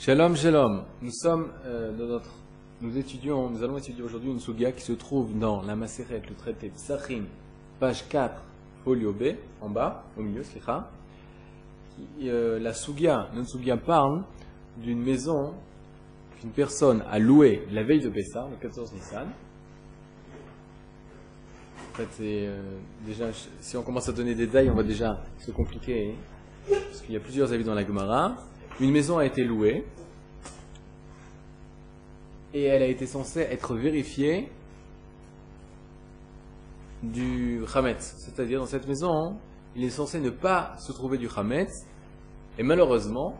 Shalom, shalom. Nous sommes euh, dans notre, nous étudions, nous allons étudier aujourd'hui une sugia qui se trouve dans la Maseret, le traité Psachim, page 4, folio B, en bas, au milieu, slicha. Euh, la sugia, notre sugia parle d'une maison qu'une personne a louée la veille de Pessah, le 14 Nissan. En fait, c'est euh, déjà, si on commence à donner des détails, on va déjà se compliquer, parce qu'il y a plusieurs avis dans la Gemara. Une maison a été louée et elle a été censée être vérifiée du Hametz. C'est-à-dire, dans cette maison, il est censé ne pas se trouver du Hametz. Et malheureusement,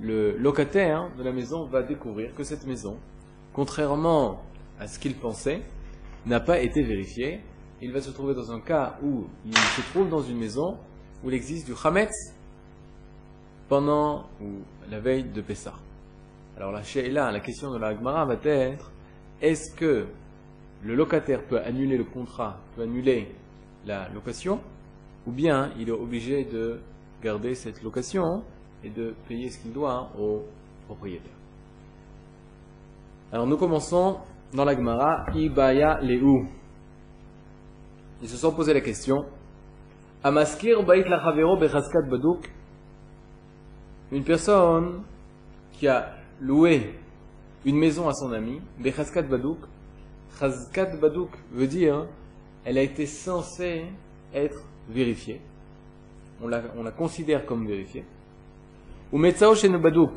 le locataire de la maison va découvrir que cette maison, contrairement à ce qu'il pensait, n'a pas été vérifiée. Il va se trouver dans un cas où il se trouve dans une maison où il existe du Hametz pendant ou la veille de Pessah. Alors la là, la question de la Gemara va être est-ce que le locataire peut annuler le contrat, peut annuler la location, ou bien il est obligé de garder cette location et de payer ce qu'il doit au propriétaire? Alors nous commençons dans la Gemara Ibaya Lehu. Ils se sont posé la question Amaskir Bait Lachavero Bechaskat Badouk une personne qui a loué une maison à son ami, Bechazkat Badouk, Chazkat Badouk veut dire, elle a été censée être vérifiée. On la, on la considère comme vérifiée. Ou Metzao chez Badouk,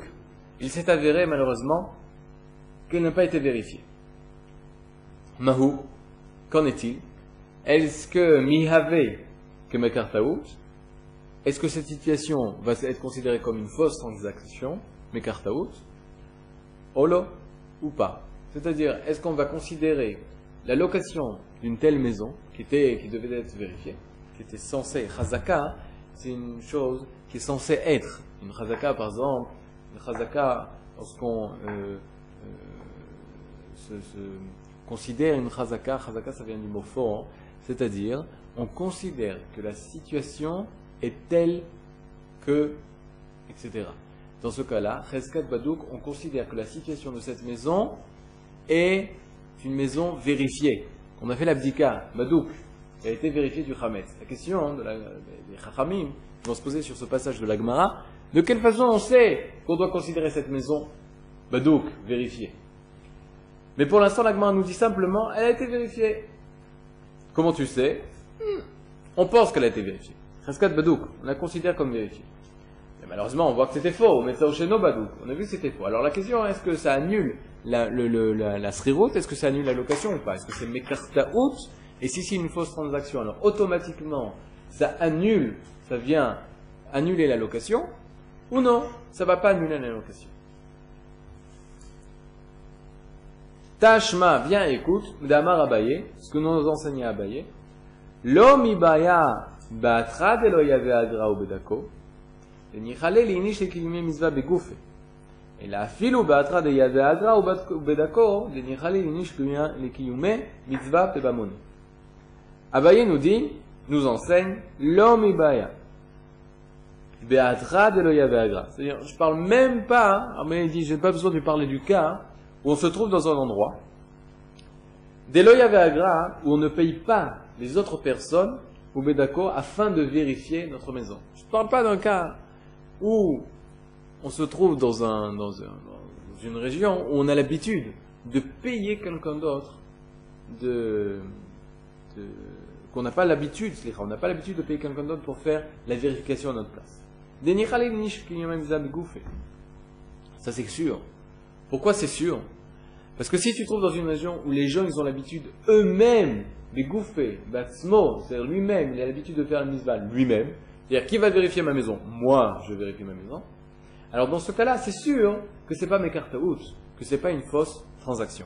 il s'est avéré malheureusement qu'elle n'a pas été vérifiée. Mahou, qu'en est-il? Est-ce que Mihave que Mekartaout est-ce que cette situation va être considérée comme une fausse transaction, out, holo ou pas? C'est-à-dire, est-ce qu'on va considérer la location d'une telle maison, qui, était, qui devait être vérifiée, qui était censée, chazaka, c'est une chose qui est censée être. Une chazaka, par exemple, une chazaka, lorsqu'on euh, euh, se, considère une chazaka, chazaka ça vient du mot fort, c'est-à-dire, on considère que la situation est telle que, etc. Dans ce cas-là, Cheskat Badouk, on considère que la situation de cette maison est une maison vérifiée. On a fait l'abdika, Badouk, qui a été vérifiée du Hametz. La question la, des Chachamim vont se poser sur ce passage de la Gemara, de quelle façon on sait qu'on doit considérer cette maison Badouk, vérifiée? Mais pour l'instant, la Gemara nous dit simplement, elle a été vérifiée. Comment tu sais? On pense qu'elle a été vérifiée. Chaskat Badouk, on la considère comme vérifiée. Mais malheureusement, on voit que c'était faux. Met ça au Badouk. On a vu que c'était faux. Alors la question, est-ce que ça annule la, le, le, la, la Est-ce que ça annule la location ou pas? Est-ce que c'est Mekartaout Et si c'est une fausse transaction, alors automatiquement, ça annule, ça vient annuler la location Ou non, ça va pas annuler la location Tashma, viens écoute, Damar Abaye, ce que nous enseignons à Abaye. L'homme ibaya בהתחלה דלא יהווה אגרה ובדקו, וניחלה לאיניש לקיומי מצווה בגופה. אלא אפילו בהתחלה דייבא אגרה ובדקו, לניחלה לאיניש לקיומי מצווה בבמוני. Abaye nous dit, nous enseigne, l'homme ibaya. Beatra de agra. C'est-à-dire, je parle même pas, Abaye dit, j'ai pas besoin de parler du cas où on se trouve dans un endroit, de agra, où on ne paye pas les autres personnes ou Bedako afin de vérifier notre maison. Je ne parle pas d'un cas où on se trouve dans, un, dans, une région où on a l'habitude de payer quelqu'un d'autre, de, qu'on n'a pas l'habitude, on n'a pas l'habitude de payer quelqu'un d'autre pour faire la vérification à notre place. Ça c'est sûr. Pourquoi c'est sûr? Parce que si tu te trouves dans une région où les gens ils ont l'habitude eux-mêmes mais Gouffé, Batsmo, c'est-à-dire lui-même, il a l'habitude de faire une misval lui-même. C'est-à-dire, qui va vérifier ma maison? Moi, je vérifie ma maison. Alors, dans ce cas-là, c'est sûr que c'est pas mes cartes que c'est pas une fausse transaction.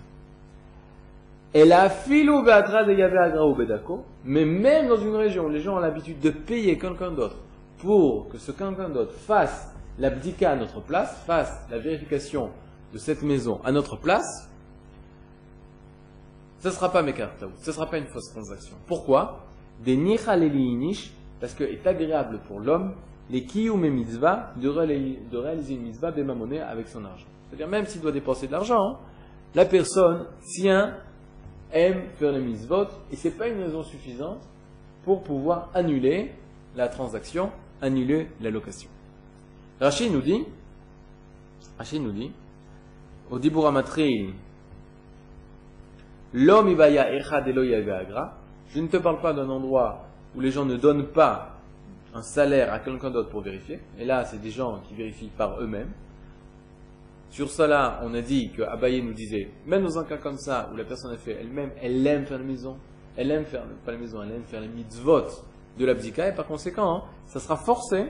Et la filou de mais même dans une région où les gens ont l'habitude de payer quelqu'un d'autre pour que ce quelqu'un d'autre fasse l'abdika à notre place, fasse la vérification de cette maison à notre place, ce ne sera pas Mekartaout, ce ne sera pas une fausse transaction. Pourquoi? Des nish, parce que est agréable pour l'homme, les kiyum et mitzvah de, réaliser une mitzvah monnaie avec son argent. C'est-à-dire, même s'il doit dépenser de l'argent, la personne tient, aime faire les mitzvot, et ce n'est pas une raison suffisante pour pouvoir annuler la transaction, annuler la location. Rachid nous dit, Rachid nous dit, au Diburamatri, l'homme ibaya echad agra, je ne te parle pas d'un endroit où les gens ne donnent pas un salaire à quelqu'un d'autre pour vérifier. Et là, c'est des gens qui vérifient par eux-mêmes. Sur cela, on a dit que Abaye nous disait, même dans un cas comme ça, où la personne a fait elle-même, elle aime faire la maison, elle aime faire, pas la maison, elle aime faire les mitzvot de l'abdika, et par conséquent, ça sera forcé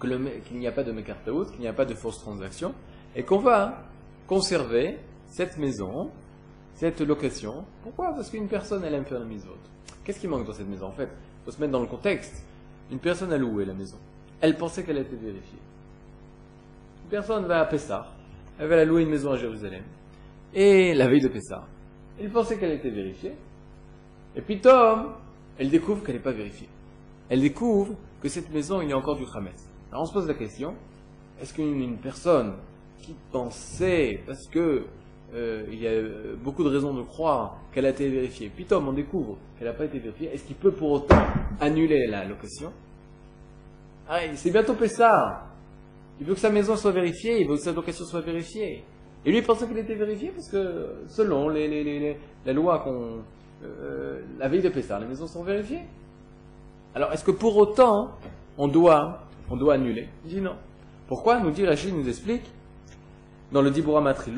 qu'il n'y a pas de mekartaout, qu'il n'y a pas de fausse transaction, et qu'on va conserver cette maison, cette location. Pourquoi? Parce qu'une personne, elle aime faire les mitzvot. Qu'est-ce qui manque dans cette maison? En fait, il faut se mettre dans le contexte. Une personne a loué la maison? Elle pensait qu'elle été vérifiée. Une personne va à Pessah. Elle va louer une maison à Jérusalem. Et la veille de Pessah, elle pensait qu'elle était vérifiée. Et puis Tom, elle découvre qu'elle n'est pas vérifiée. Elle découvre que cette maison, il y a encore du Hametz. Alors on se pose la question, est-ce qu'une personne qui pensait, parce que euh, il y a euh, beaucoup de raisons de croire qu'elle a été vérifiée. Puis Tom, on découvre qu'elle n'a pas été vérifiée. Est-ce qu'il peut pour autant annuler la location? Ah, C'est bientôt Pessah. Il veut que sa maison soit vérifiée, il veut que sa location soit vérifiée. Et lui, il pensait qu'elle était vérifiée parce que selon les, les, les, les lois qu'on... Euh, la veille de Pessah, les maisons sont vérifiées. Alors, est-ce que pour autant, on doit, on doit annuler? Il dit non. Pourquoi? Nous dit Rachid, nous explique dans le Dibura Matri,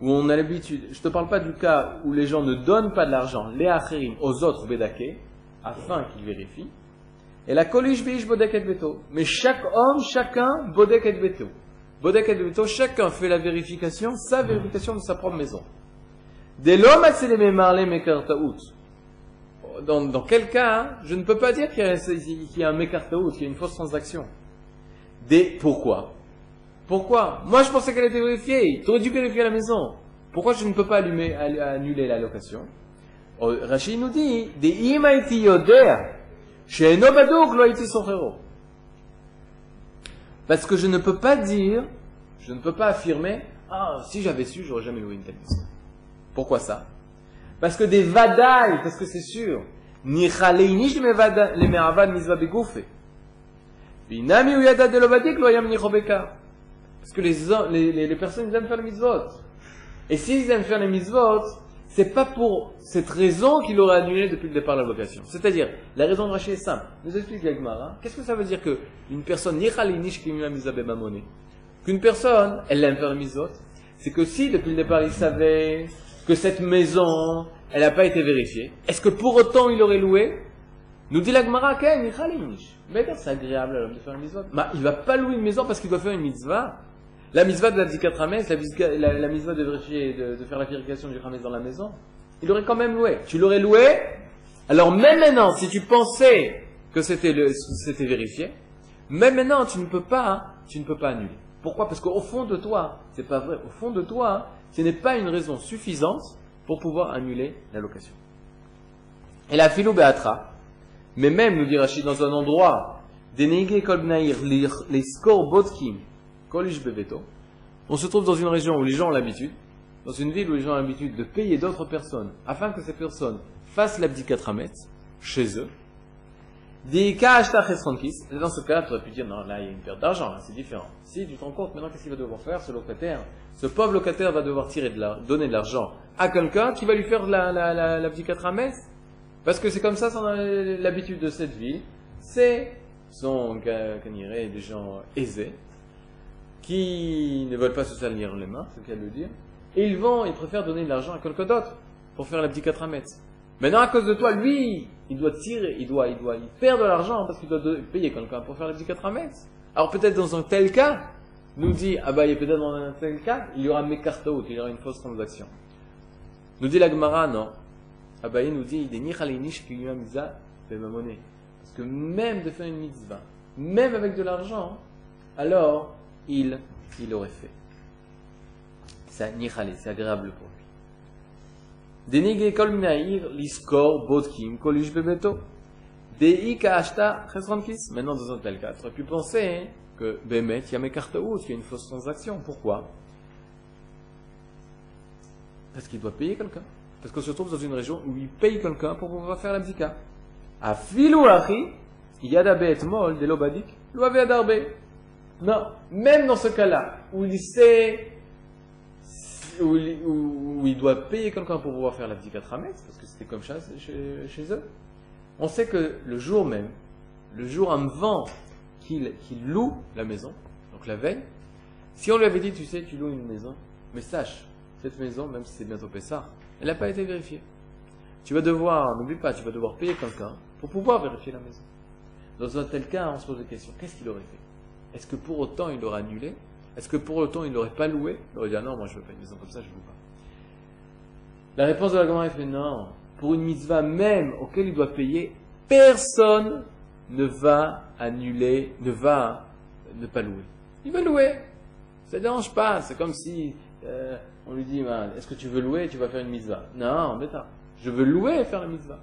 où on a l'habitude, je ne te parle pas du cas où les gens ne donnent pas de l'argent, les Achirim, aux autres Bedake, afin qu'ils vérifient, et la Kolish Bish Bodek et Veto. Mais chaque homme, chacun, Bodek et Veto. Bodek et Veto, chacun fait la vérification, sa vérification de sa propre maison. Dès l'homme a les marlé dans, quel cas hein, je ne peux pas dire qu'il y, a un mécartaout, qu'il y a une fausse transaction. Des, pourquoi Pourquoi? Moi, je pensais qu'elle était vérifiée. Tu aurais dû vérifier à la maison. Pourquoi je ne peux pas allumer, annuler la location? Oh, Rachid nous dit, des imaiti yoder, chez Nobadouk, loïti son Parce que je ne peux pas dire, je ne peux pas affirmer, ah, si j'avais su, j'aurais jamais loué une telle maison. Pourquoi ça? Parce que des vadaï, parce que c'est sûr. Parce que les, les, les, personnes, ils aiment faire les mitzvot. Et s'ils aiment faire les mitzvot, c'est pas pour cette raison qu'il aurait annulé depuis le départ la vocation. C'est-à-dire, la raison de Rachid est simple. Nous explique Yagmara. Qu'est-ce que ça veut dire que une personne, qu'une personne, elle aime faire les mitzvot, c'est que si depuis le départ il savait que cette maison, elle n'a pas été vérifiée, est-ce que pour autant il aurait loué? Nous dit la Gemara, c'est agréable à l'homme de faire une mitzvah. Bah, il va pas louer une maison parce qu'il doit faire une mitzvah. La mitzvah de la Rames, la, la, mitzvah de vérifier, de, faire la vérification du Rames dans la maison, il aurait quand même loué. Tu l'aurais loué? Alors même maintenant, si tu pensais que c'était vérifié, même maintenant tu ne peux pas, tu ne peux pas annuler. Pourquoi? Parce qu'au fond de toi, c'est pas vrai. Au fond de toi, ce n'est pas une raison suffisante pour pouvoir annuler la location. Et la filou beatra, mais même, nous dit Rachid, dans un endroit, les scores on se trouve dans une région où les gens ont l'habitude, dans une ville où les gens ont l'habitude de payer d'autres personnes afin que ces personnes fassent l'abdikatramet chez eux, des cas dans ce cas-là, tu aurais pu dire, non, là, il y a une perte d'argent, c'est différent. Si tu te rends compte, maintenant, qu'est-ce qu'il va devoir faire, ce locataire? Ce pauvre locataire va devoir tirer de la, donner de l'argent à quelqu'un qui va lui faire la, la, la, la Parce que c'est comme ça, c'est l'habitude de cette ville. C'est, sont, des gens aisés, qui ne veulent pas se salir les mains, c'est le cas de le dire. Et ils vont, ils préfèrent donner de l'argent à quelqu'un d'autre pour faire la Mets. Maintenant, à cause de toi, lui, il doit tirer, il doit, il doit, il perd de l'argent parce qu'il doit payer quelqu'un pour faire les 4 mètres. Alors peut-être dans un tel cas, nous dit, ah bah, il peut-être dans un tel cas, il y aura mekartaout, il y aura une fausse transaction. Nous dit la Gemara, non. Ah bah, il nous dit, il est miza ma monnaie. Parce que même de faire une mitzvah, même avec de l'argent, alors, il, il aurait fait. C'est c'est agréable pour Denigé kol minaïr, liskor, bodkim, kolish bebeto. Deika ashta, chesrankis. Maintenant, dans un tel cas, tu pu penser que Bémet, il y a mes cartes hautes, il y a une fausse transaction. Pourquoi? Parce qu'il doit payer quelqu'un. Parce qu'on se trouve dans une région où il paye quelqu'un pour pouvoir faire la bzika. A filou achi, yada bet mol de l'obadik, l'oave adarbe. Non, même dans ce cas-là, où il sait où où, où payer quelqu'un pour pouvoir faire la trametz, parce que c'était comme ça chez, eux, on sait que le jour même, le jour avant qu'il loue la maison, donc la veille, si on lui avait dit, tu sais, tu loues une maison, mais sache, cette maison, même si c'est bientôt Pessah, elle n'a pas été vérifiée. Tu vas devoir, n'oublie pas, tu vas devoir payer quelqu'un pour pouvoir vérifier la maison. Dans un tel cas, on se pose la question, qu'est-ce qu'il aurait fait? Est-ce que pour autant il l'aurait annulé Est-ce que pour autant il n'aurait pas loué? Il aurait dit, ah non, moi je veux pas une maison comme ça, je ne loue pas. La réponse de la est fait, non, pour une mitzvah même auquel il doit payer, personne ne va annuler, ne va ne pas louer. Il va louer. Ça ne dérange pas. C'est comme si euh, on lui dit, ben, est-ce que tu veux louer? Tu vas faire une mitzvah Non, bêta. Je veux louer et faire la mitzvah.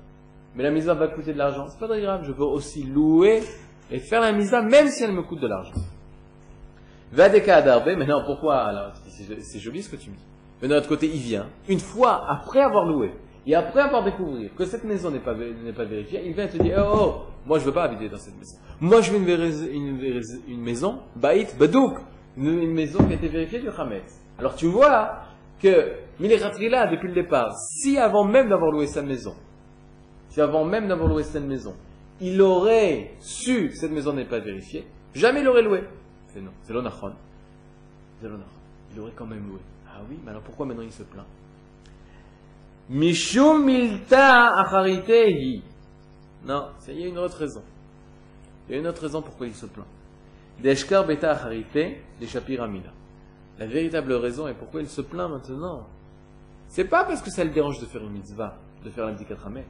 Mais la mitzvah va coûter de l'argent. C'est pas très grave. Je veux aussi louer et faire la mitzvah même si elle me coûte de l'argent. Maintenant, pourquoi c'est joli ce que tu me dis. Mais d'un autre côté, il vient, une fois après avoir loué, et après avoir découvert que cette maison n'est pas, pas vérifiée, il vient te dire, oh, oh, moi je veux pas habiter dans cette maison. Moi je veux une, une, maison, baït, badouk, une, maison qui a été vérifiée du Hametz. Alors tu vois que là depuis le départ, si avant même d'avoir loué sa maison, si avant même d'avoir loué cette maison, il aurait su que cette maison n'est pas vérifiée, jamais il aurait loué. C'est non, c'est l'onachon. C'est. Il aurait quand même loué. Ah oui, mais alors pourquoi maintenant il se plaint? Mishum milta acharitehi. Non, il y a une autre raison. Il y a une autre raison pourquoi il se plaint. Deshkar beta acharite. La véritable raison est pourquoi il se plaint maintenant. C'est pas parce que ça le dérange de faire une mitzvah, de faire la rameh.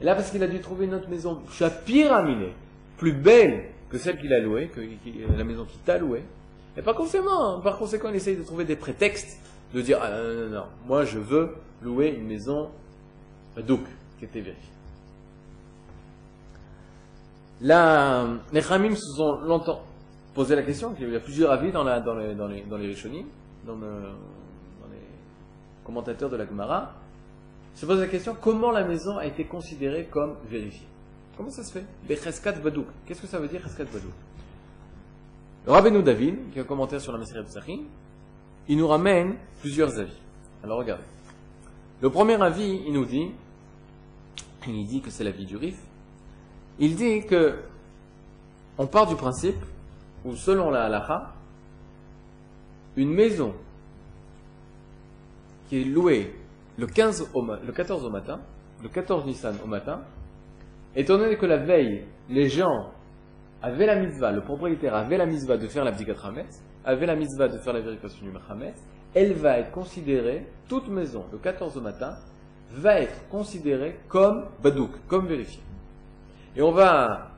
Et là, parce qu'il a dû trouver une autre maison, shapiramile, plus belle celle qu'il a louée, que, la maison qu'il t'a louée. Et par conséquent, par conséquent, il essaye de trouver des prétextes, de dire, ah non, non, non, moi je veux louer une maison Douk, qui était vérifiée. Les Khamim se sont longtemps posé la question, il y a plusieurs avis dans, les, dans dans les le, commentateurs de la Gemara, se pose la question comment la maison a été considérée comme vérifiée. Comment ça se fait? Les Badouk. Qu'est-ce que ça veut dire Cheskat Badouk Rabbeinu David, qui a un sur la Messiah de il nous ramène plusieurs avis. Alors regardez. Le premier avis, il nous dit, il dit que c'est l'avis du RIF, il dit que on part du principe où, selon la halakha, une maison qui est louée le, 15 au, le 14 au matin, le 14 Nissan au matin, étant donné que la veille, les gens avaient la mitzvah, le propriétaire avait la mitzvah de faire la bdikat avait la mitzvah de faire la vérification du Mahamet, elle va être considérée, toute maison, le 14 au matin, va être considérée comme badouk, comme vérifiée. Et on va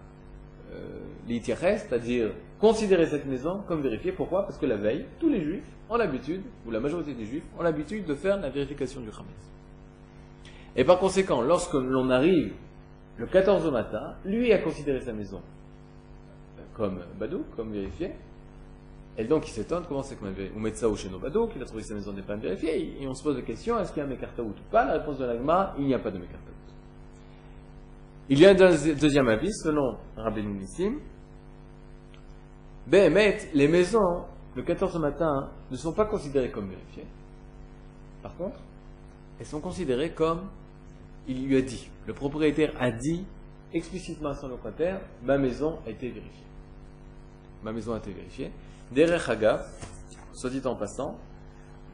euh, c'est-à-dire considérer cette maison comme vérifiée. Pourquoi? Parce que la veille, tous les juifs ont l'habitude, ou la majorité des juifs ont l'habitude de faire la vérification du Hametz. Et par conséquent, lorsque l'on arrive le 14 au matin, lui a considéré sa maison comme badouk, comme vérifiée, et donc il s'étonne, comment c'est qu'on avait, on met ça au chez Bado, qu'il a trouvé sa maison n'est pas vérifiée, et on se pose la question, est-ce qu'il y a un Mekartaout ou pas? La réponse de l'agma, il n'y a pas de Mekartaout. Il y a un deuxième avis, selon Rabbi Nissim, Béhémet, les maisons, le 14 matin, ne sont pas considérées comme vérifiées. Par contre, elles sont considérées comme il lui a dit. Le propriétaire a dit explicitement à son locataire, ma maison a été vérifiée. Ma maison a été vérifiée. Derech Hagav, soit dit en passant,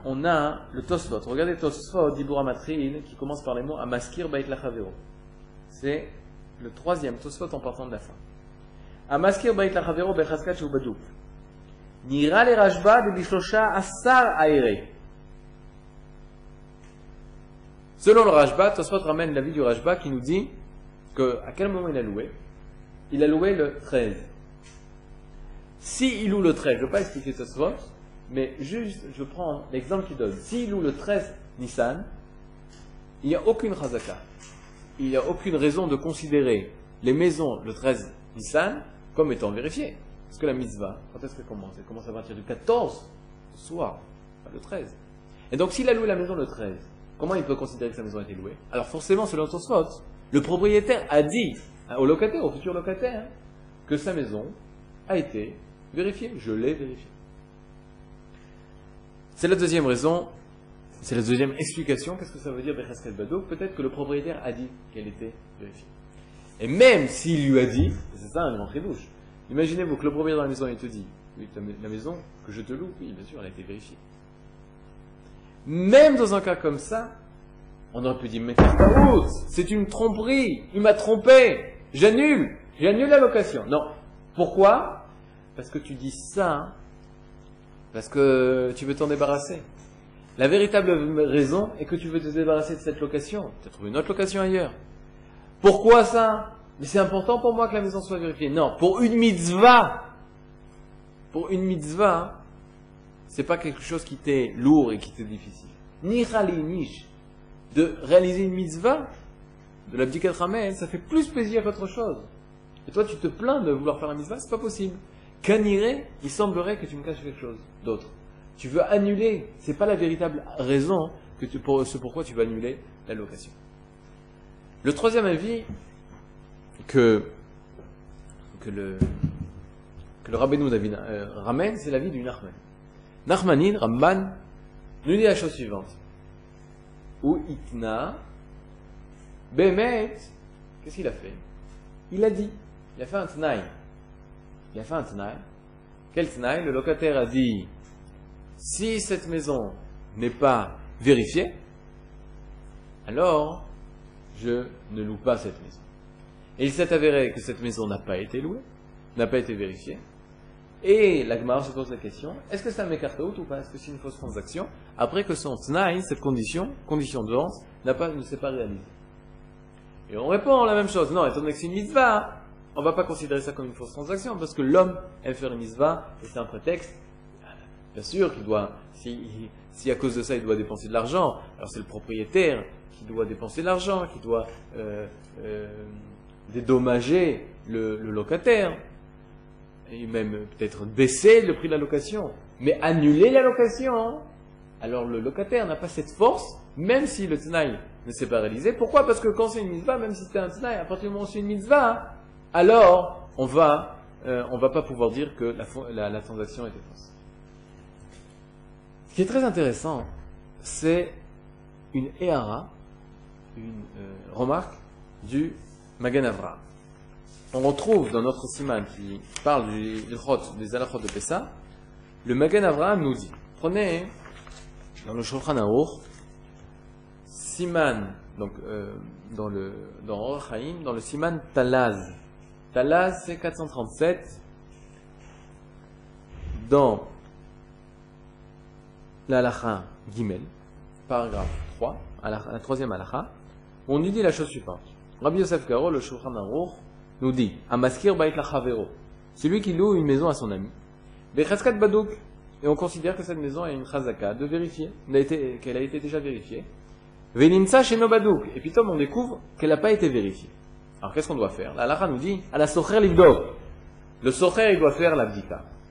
on a le Tosfot. Regardez Tosfot d'Ibura Matril qui commence par les mots Amaskir Bait Lachavero. C'est le troisième Tosfot en partant de la fin. Amaskir Bait Lachavero Bechaskat Shubaduk. Nira le Rajba de Bishlosha Asar Aere. Selon le Rajba, Tosfot ramène l'avis du Rajba qui nous dit que à quel moment il a loué? Il a loué le 13. Si il loue le 13, je ne vais pas expliquer soir, mais juste, je prends l'exemple qu'il donne. S'il loue le 13 Nissan, il n'y a aucune chazaka. Il n'y a aucune raison de considérer les maisons le 13 Nissan comme étant vérifiées. Parce que la mitzvah, quand est-ce qu'elle commence? Elle commence à partir du 14 soir, pas le 13. Et donc s'il a loué la maison le 13, comment il peut considérer que sa maison a été louée? Alors forcément, selon Tosfot, le propriétaire a dit au locataire, au futur locataire, que sa maison a été vérifiée. Je l'ai vérifiée. C'est la deuxième raison, c'est la deuxième explication. Qu'est-ce que ça veut dire Bechaskel Bado? Peut-être que le propriétaire a dit qu'elle était vérifiée. Et même s'il lui a dit, c'est ça un grand douche. Imaginez-vous que le propriétaire de la maison il te dit, oui, la maison que je te loue, oui, bien sûr, elle a été vérifiée. Même dans un cas comme ça, on aurait pu dire, mais c'est une tromperie, il m'a trompé, j'annule, j'annule la location. Non. Pourquoi? Parce que tu dis ça, parce que tu veux t'en débarrasser. La véritable raison est que tu veux te débarrasser de cette location. Tu as trouvé une autre location ailleurs. Pourquoi ça? Mais c'est important pour moi que la maison soit vérifiée. Non, pour une mitzvah. Pour une mitzvah, c'est pas quelque chose qui t'est lourd et qui t'est difficile. Ni khali, niche de réaliser une mitzvah, de l'abdicat ramène, ça fait plus plaisir qu'autre chose. Et toi, tu te plains de vouloir faire la mitzvah, c'est pas possible. Qu'anirait, il semblerait que tu me caches quelque chose d'autre. Tu veux annuler, c'est pas la véritable raison que pour ce pourquoi tu veux annuler la location. Le troisième avis que, le, que le Rabbeinu euh, ramène, c'est l'avis du Nachman. Nachmanin, Ramban, nous dit la chose suivante ou itna, Bemet, qu'est-ce qu'il a fait? Il a dit, il a fait un tnaï. Il a fait un tnaï. Quel tnaï? Le locataire a dit, si cette maison n'est pas vérifiée, alors je ne loue pas cette maison. Et il s'est avéré que cette maison n'a pas été louée, n'a pas été vérifiée. Et la Gemara se pose la question, est-ce que c'est un out ou pas? Est-ce que c'est une fausse transaction? Après que son tnaï, cette condition, condition de vente, pas, ne s'est pas réalisée. Et on répond la même chose. Non, étant donné que c'est une mitzvah, on ne va pas considérer ça comme une fausse transaction parce que l'homme aime faire une mitzvah et c'est un prétexte. Bien sûr qu'il doit, si, à cause de ça il doit dépenser de l'argent, alors c'est le propriétaire qui doit dépenser de l'argent, qui doit euh, euh, dédommager le locataire et même peut-être baisser le prix de la location, mais annuler la location, alors le locataire n'a pas cette force, même si le tnaï ne s'est pas réalisé. Pourquoi? Parce que quand c'est une mitzvah, même si c'est un tnaï, à partir du moment où c'est une mitzvah, alors on va, euh, on va pas pouvoir dire que la, transaction était fausse. Ce qui est très intéressant, c'est une éhara, une euh, remarque du Magan Avra on retrouve dans notre siman qui parle du des alachot de Pessa, le Magan Avraham nous dit, prenez dans le Shulchan Aruch, siman, donc euh, dans le dans dans le siman Talaz. Talaz c'est 437 dans l'alacha Gimel, paragraphe 3, la troisième alacha, on nous dit la chose suivante. Rabbi Yosef Karo, le Shulchan Aruch, nous dit Amaskir Bait Lachavero, celui qui loue une maison à son ami. Bechaskat Badouk, et on considère que cette maison est une chazaka de vérifier, qu'elle a été déjà vérifiée. Veninsa chez Badouk, et puis on découvre qu'elle n'a pas été vérifiée. Alors qu'est-ce qu'on doit faire? La Lara nous dit à la Socher Livdov. Le Socher il doit faire la.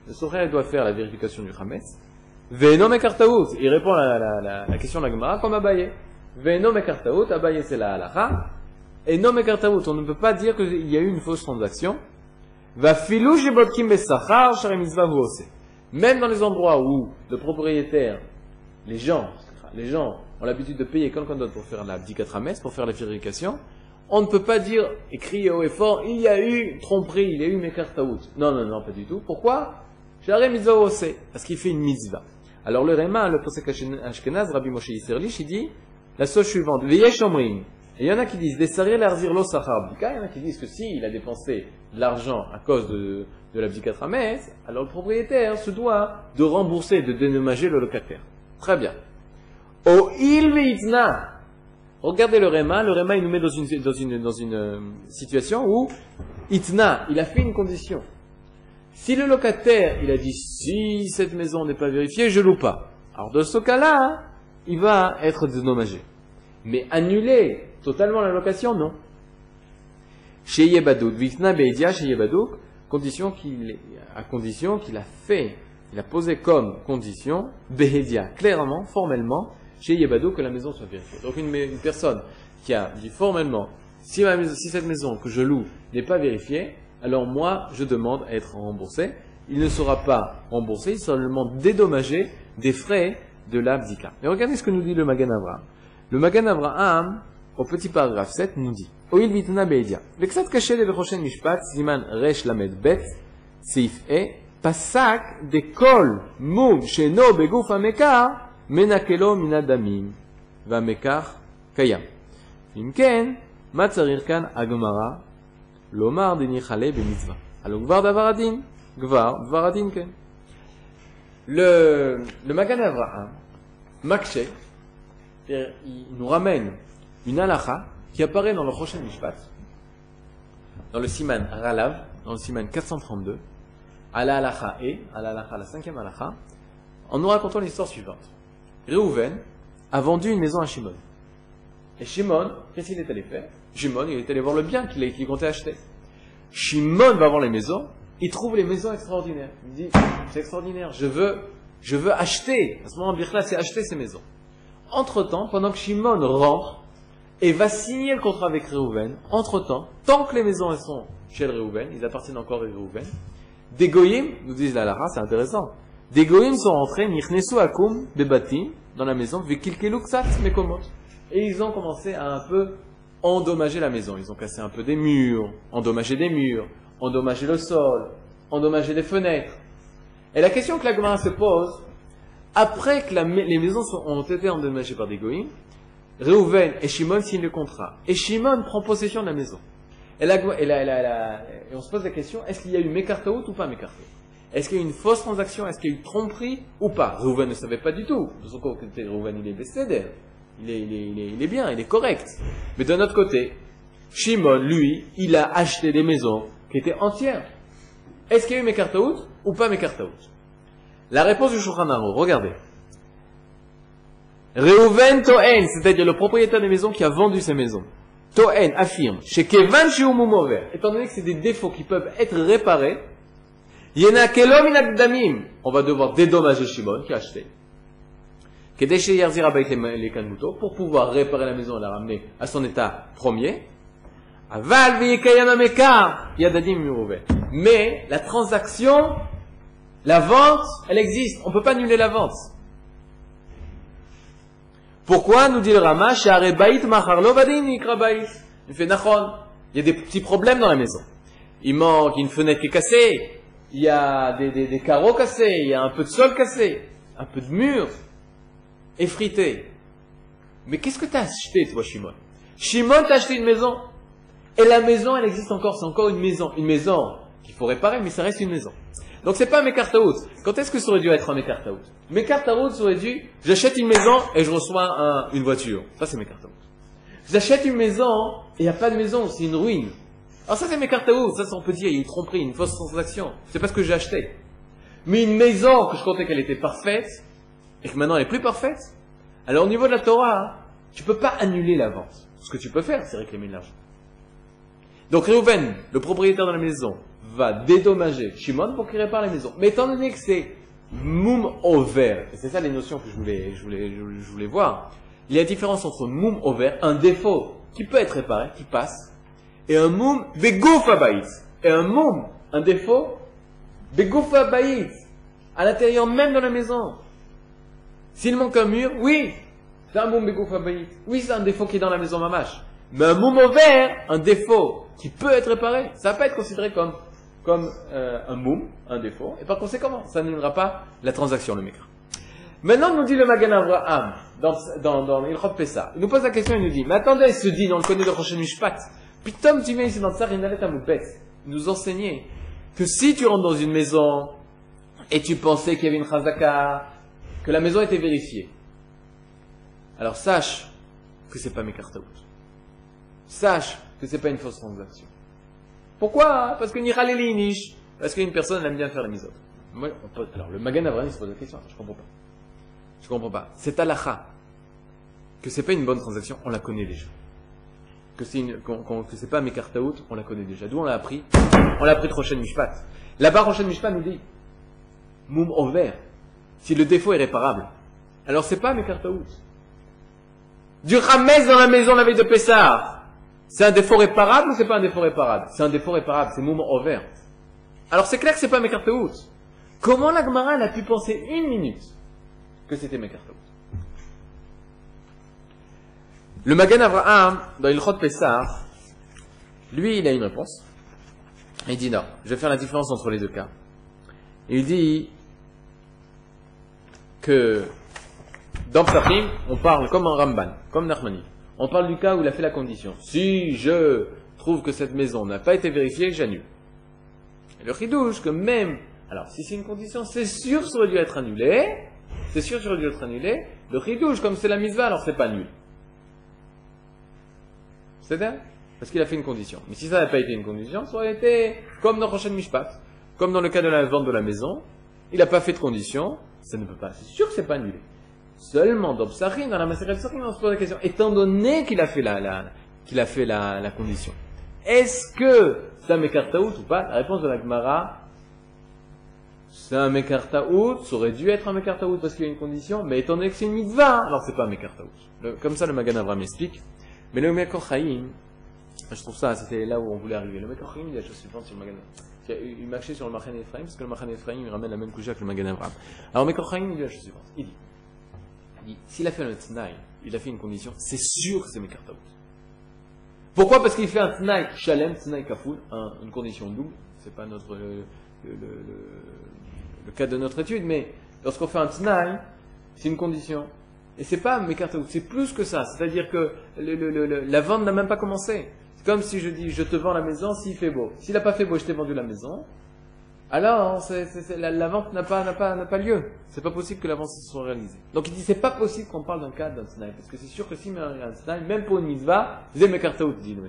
Le Socher il doit faire la vérification du Hametz. Venom il répond à la, question de la Gemara comme Abaye? Venom Kartaout, Abaye c'est la halakha. Et non mekartavut, on ne peut pas dire qu'il y a eu une fausse transaction. Va filou Même dans les endroits où le propriétaire, les gens, les gens ont l'habitude de payer quelqu'un d'autre pour faire la bdikatrames, pour faire la vérification, on ne peut pas dire, et crier haut et fort, il y a eu tromperie, il y a eu mekartaout. Non, non, non, pas du tout. Pourquoi? Parce qu'il fait une mitzvah. Alors le Réma, le Posek Ashkenaz, Rabbi Moshe Yisserlich, il dit la chose suivante. Et il y en a qui disent, il y en a qui disent que s'il a dépensé de l'argent à cause de, de la bdikatrames, alors le propriétaire se doit de rembourser, de dénommager le locataire. Très bien. O il Regardez le Réma, le Réma il nous met dans une, dans une, dans une euh, situation où Itna, il a fait une condition. Si le locataire, il a dit, si cette maison n'est pas vérifiée, je loue pas. Alors de ce cas-là, il va être dédommagé. Mais annuler totalement la location, non. Chez Yebadouk, Vifna Beidia, chez Yebadouk, à condition qu'il a fait, il a posé comme condition, Behedia, clairement, formellement, chez Yebado, que la maison soit vérifiée. Donc une, personne qui a dit formellement, si cette maison que je loue n'est pas vérifiée, alors moi, je demande à être remboursé. Il ne sera pas remboursé, il sera seulement dédommagé des frais de l'abdika. Mais regardez ce que nous dit le Magan Avraham. Le Magan Avraham, au petit paragraphe 7, nous dit Oil bitna be'edia. וקצת קשה לי בחושן משפט, סימן רש למד ב', סעיף A, פסק דכל מום שאינו בגוף המקר, מנקלו מן הדמים, והמקר קיים. אם כן, מה צריך כאן הגמרא? לומר דניחלה במצווה. הלא כבר דבר הדין, כבר דבר הדין כן. Le, le Magan Avraham, Makshe, il nous ramène une halakha qui apparaît dans le Choshen Mishpat, dans le Siman Ralav, dans le Siman 432, à la et, à la la cinquième halakha, en nous racontant l'histoire suivante. Réhouven a vendu une maison à Shimon. Et Shimon, qu'est-ce qu'il est allé faire? Shimon, il est allé voir le bien qu'il comptait acheter. Shimon va voir les maisons, il trouve les maisons extraordinaires. Il dit, c'est extraordinaire, je veux, je veux acheter. À ce moment, là c'est acheter ces maisons. Entre-temps, pendant que Shimon rentre, et va signer le contrat avec Réhouven. Entre-temps, tant que les maisons sont chez Réhouven, ils appartiennent encore à Réhouven, des goyim, nous disent la Lara, c'est intéressant, des goyim sont rentrés, nichnesu akum, bebati, dans la maison, vikilkeluksat mekomot. Et ils ont commencé à un peu endommager la maison. Ils ont cassé un peu des murs, endommagé des murs, endommagé le sol, endommagé les fenêtres. Et la question que la se pose, après que les maisons ont été endommagées par des goyim, Réhouven et Shimon signent le contrat. Et Shimon prend possession de la maison. Et, on se pose la question, est-ce qu'il y a eu Mekartaout ou pas Mekartaout Est-ce qu'il y a eu une fausse transaction? Est-ce qu'il y a eu tromperie ou pas? Réhouven ne savait pas du tout. De son côté, Réhouven, il est décédé. Il est, il, est, bien, il est correct. Mais d'un autre côté, Shimon, lui, il a acheté des maisons qui étaient entières. Est-ce qu'il y a eu Mekartaout ou pas Mekartaout La réponse du Shulchan regardez. Reuven Toen, c'est-à-dire le propriétaire des maisons qui a vendu ses maisons. Toen affirme, chez Kevan Mover, étant donné que c'est des défauts qui peuvent être réparés, on va devoir dédommager Shimon qui a acheté. Pour pouvoir réparer la maison et la ramener à son état premier. Mais la transaction, la vente, elle existe. On ne peut pas annuler la vente. Pourquoi nous dit le Rama Il fait. Il y a des petits problèmes dans la maison. Il manque une fenêtre qui est cassée, il y a des, des, carreaux cassés, il y a un peu de sol cassé, un peu de mur effrité. Mais qu'est-ce que tu as acheté, toi, Shimon? Shimon, t'a acheté une maison. Et la maison, elle existe encore, c'est encore une maison. Une maison qu'il faut réparer, mais ça reste une maison. Donc c'est pas un Mekartaout. Quand est-ce que ça aurait dû être un Mekartaout Mekartaout, ça aurait dû, j'achète une maison et je reçois une voiture. Ça c'est Mekartaout. J'achète une maison et il n'y a pas de maison, c'est une ruine. Alors ça c'est Mekartaout, ça on peut dire, il y a une tromperie, une fausse transaction. C'est pas ce que j'ai acheté. Mais une maison que je comptais qu'elle était parfaite, et que maintenant elle est plus parfaite, alors au niveau de la Torah, tu peux pas annuler la vente. Ce que tu peux faire, c'est réclamer de l'argent. Donc Reuven, le propriétaire de la maison, va dédommager Shimon pour qu'il répare la maison. Mais étant donné que c'est moum over, c'est ça les notions que je voulais, voir, il y a la différence entre moum over, un défaut qui peut être réparé, qui passe, et un moum begoufa Et un moum, un défaut, begoufa à l'intérieur même de la maison. S'il manque un mur, oui, c'est un moum begoufa Oui, c'est un défaut qui est dans la maison mamache. Mais un moum over, un défaut qui peut être réparé, ça peut être considéré comme comme euh, un moum, un défaut, et par conséquent, ça n'annulera pas la transaction, le micro. Maintenant, nous dit le Magan Avraham, dans, dans, dans Il nous pose la question, il nous dit, mais attendez, ce dit, on le connaît de Rochen Mishpat, puis Tom, tu viens ici dans Tsarinalet Amoupet, nous enseigner que si tu rentres dans une maison, et tu pensais qu'il y avait une chazaka, que la maison était vérifiée, alors sache que c'est pas mes cartes Sache que c'est pas une fausse transaction. Pourquoi Parce que niche. Parce qu'une personne aime bien faire les mises Alors le Magan Avraham se pose la question, je comprends pas. Je comprends pas. C'est alacha. que c'est pas une bonne transaction, on la connaît déjà. Que c'est une, qu'on, que c'est pas on la connaît déjà. D'où on l'a appris On l'a appris de Rochen Mishpat. Là-bas, Rochen Mishpat nous dit, Moum over, si le défaut est réparable, alors c'est pas Mekartaout. Du Ramès dans la maison la veille de Pessah, c'est un défaut réparable ou c'est pas un défaut réparable? C'est un défaut réparable, c'est Moum over. Alors c'est clair que c'est pas Mekartaout. Comment la Gemara a pu penser une minute que c'était Mekartaout Le Magan Avraham, dans Ilchot Pessah, lui, il a une réponse. Il dit non, je vais faire la différence entre les deux cas. Il dit que dans Psachim, on parle comme un Ramban, comme Nachmani. On parle du cas où il a fait la condition. Si je trouve que cette maison n'a pas été vérifiée, j'annule. Le chidouche, que même, alors si c'est une condition, c'est sûr ça aurait dû être annulé, c'est sûr ça aurait dû être annulé, le chidouche, comme c'est la misva, alors c'est pas nul. C'est ça Parce qu'il a fait une condition. Mais si ça n'avait pas été une condition, ça aurait été comme dans Rochen Mishpat, comme dans le cas de la vente de la maison, il n'a pas fait de condition, ça ne peut pas, c'est sûr que c'est pas annulé. Seulement dans dans la Maseret Psachim, on se pose la question, étant donné qu'il a fait la, qu'il a fait la, condition, est-ce que c'est un Mekartaout ou pas? La réponse de la Gemara, c'est un Mekartaout, ça aurait dû être un Mekartaout parce qu'il y a une condition, mais étant donné que c'est une mitzvah, alors c'est pas un Mekartaout. Comme ça, le Magan Avram explique. Mais le Mekochaim, je trouve ça, c'était là où on voulait arriver. Le Mekochaim, il a la chose suivante sur le Magan Il marchait sur le Machan Ephraim, parce que le Machan Ephraim, il ramène la même couche que le Magan Avram. Alors, Mekochaim, il dit la chose suivante. Il dit s'il a fait un Tnaï, il a fait une condition, c'est sûr que c'est Mekartaout. Pourquoi? Parce qu'il fait un Tnaï Shalem, Tnaï Kafoul, un, une condition double. C'est pas notre, le, le, cas de notre étude, mais lorsqu'on fait un Tnaï, c'est une condition. Et c'est pas Mekartaout, c'est plus que ça. C'est-à-dire que la vente n'a même pas commencé. C'est comme si je dis, je te vends la maison s'il fait beau. S'il n'a pas fait beau, je t'ai vendu la maison. Alors, c'est, c'est, la, vente n'a pas, pas, pas lieu. C'est pas possible que la vente soit réalisée. Donc il dit, c'est pas possible qu'on parle d'un cas d'un tnaï. Parce que c'est sûr que si il un tnaï, même pour une mitzvah, Mekartaout, dit le.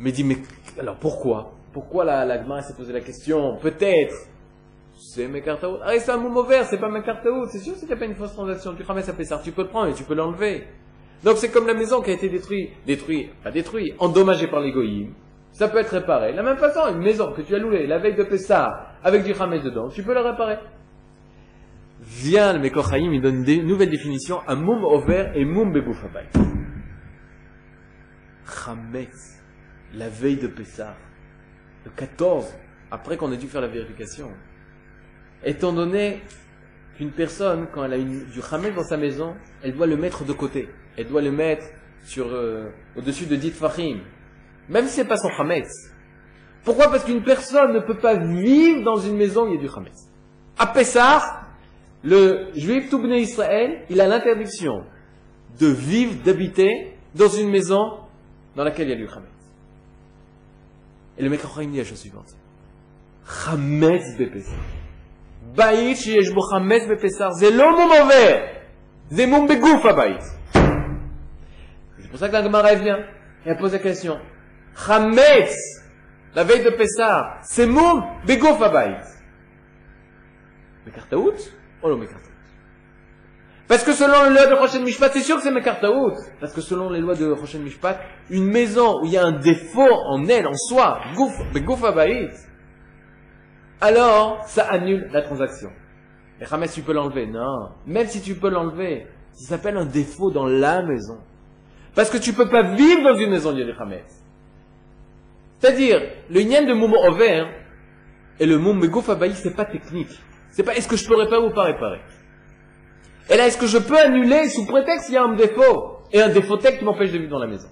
Mais dit, mais, alors pourquoi? Pourquoi la, la s'est posé la question? Peut-être, c'est Mekartaout. Ah, c'est un mot vert, c'est pas Mekartaout. C'est sûr que c'est pas une fausse transaction. Tu ramènes ça ça, tu peux le prendre et tu peux l'enlever. Donc c'est comme la maison qui a été détruite, détruite, pas détruite, endommagée par l'égoïme. Ça peut être réparé. De la même façon, une maison que tu as louée la veille de Pessah avec du Hametz dedans, tu peux la réparer. Vient le Mekochaim, il donne une nouvelle définition à Moum Over et Moum Beboufabay. Hametz, la veille de Pessah, le 14, après qu'on ait dû faire la vérification. Étant donné qu'une personne, quand elle a du Hametz dans sa maison, elle doit le mettre de côté. Elle doit le mettre sur, euh, au-dessus de dit Fahim. Même si c'est pas son Hametz. Pourquoi? Parce qu'une personne ne peut pas vivre dans une maison où il y a du Hametz. À Pessah, le juif Toubne Israël, il a l'interdiction de vivre, d'habiter dans une maison dans laquelle il y a du Hametz. Et le mec dit la chose suivante. Hametz Bepessah. Baït sheyesh bo Hametz Bepessah. C'est l'homme mauvais. C'est mon begouf à Baït. C'est pour ça que la Gemara vient. Elle pose la question. Chametz, la veille de Pessah, c'est moum begouf abayit. Mekartaout? Ou non Mekartaout Parce que selon les lois de Rochen Mishpat, c'est sûr que c'est Mekartaout. Parce que selon les lois de Rochen Mishpat, une maison où il y a un défaut en elle, en soi, gouf, begouf abayit, alors ça annule la transaction. Et Chametz, tu peux l'enlever? Non. Même si tu peux l'enlever, ça s'appelle un défaut dans la maison. Parce que tu peux pas vivre dans une maison, du Chametz. C'est-à-dire, le yen de Moum Over et le Moum Megouf Abaï, c'est pas technique. C'est pas est-ce que je peux réparer ou pas réparer? Et là, est-ce que je peux annuler sous prétexte qu'il y a un défaut? Et un défaut tech qui m'empêche de vivre dans la maison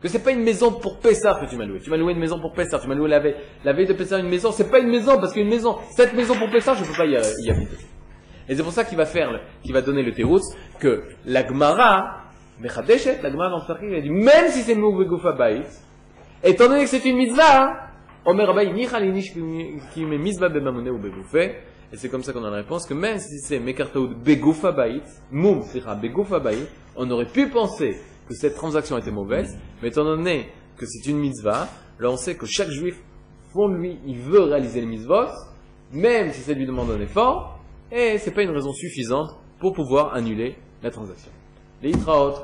Que c'est pas une maison pour Pessar que tu m'as loué. Tu m'as loué une maison pour Pessar. Tu m'as loué la veille, la de Pessar une maison. C'est pas une maison parce qu'une maison, cette maison pour Pessar, je peux pas y, y habiter. Et c'est pour ça qu'il va faire, qu'il va donner le terus que la Gemara, Mechadeshet, la Gemara dans le il dit, même si c'est Moum Megouf Abaï, Étant donné que c'est une mitzvah, et c'est comme ça qu'on a la réponse que même si c'est Mekartaoud Begoufa Bait, Moum Begoufa Bait, on aurait pu penser que cette transaction était mauvaise, mais étant donné que c'est une mitzvah, là on sait que chaque juif, fond lui, il veut réaliser le mitzvot, même si ça lui demande un effort, et c'est pas une raison suffisante pour pouvoir annuler la transaction. Les Itraot,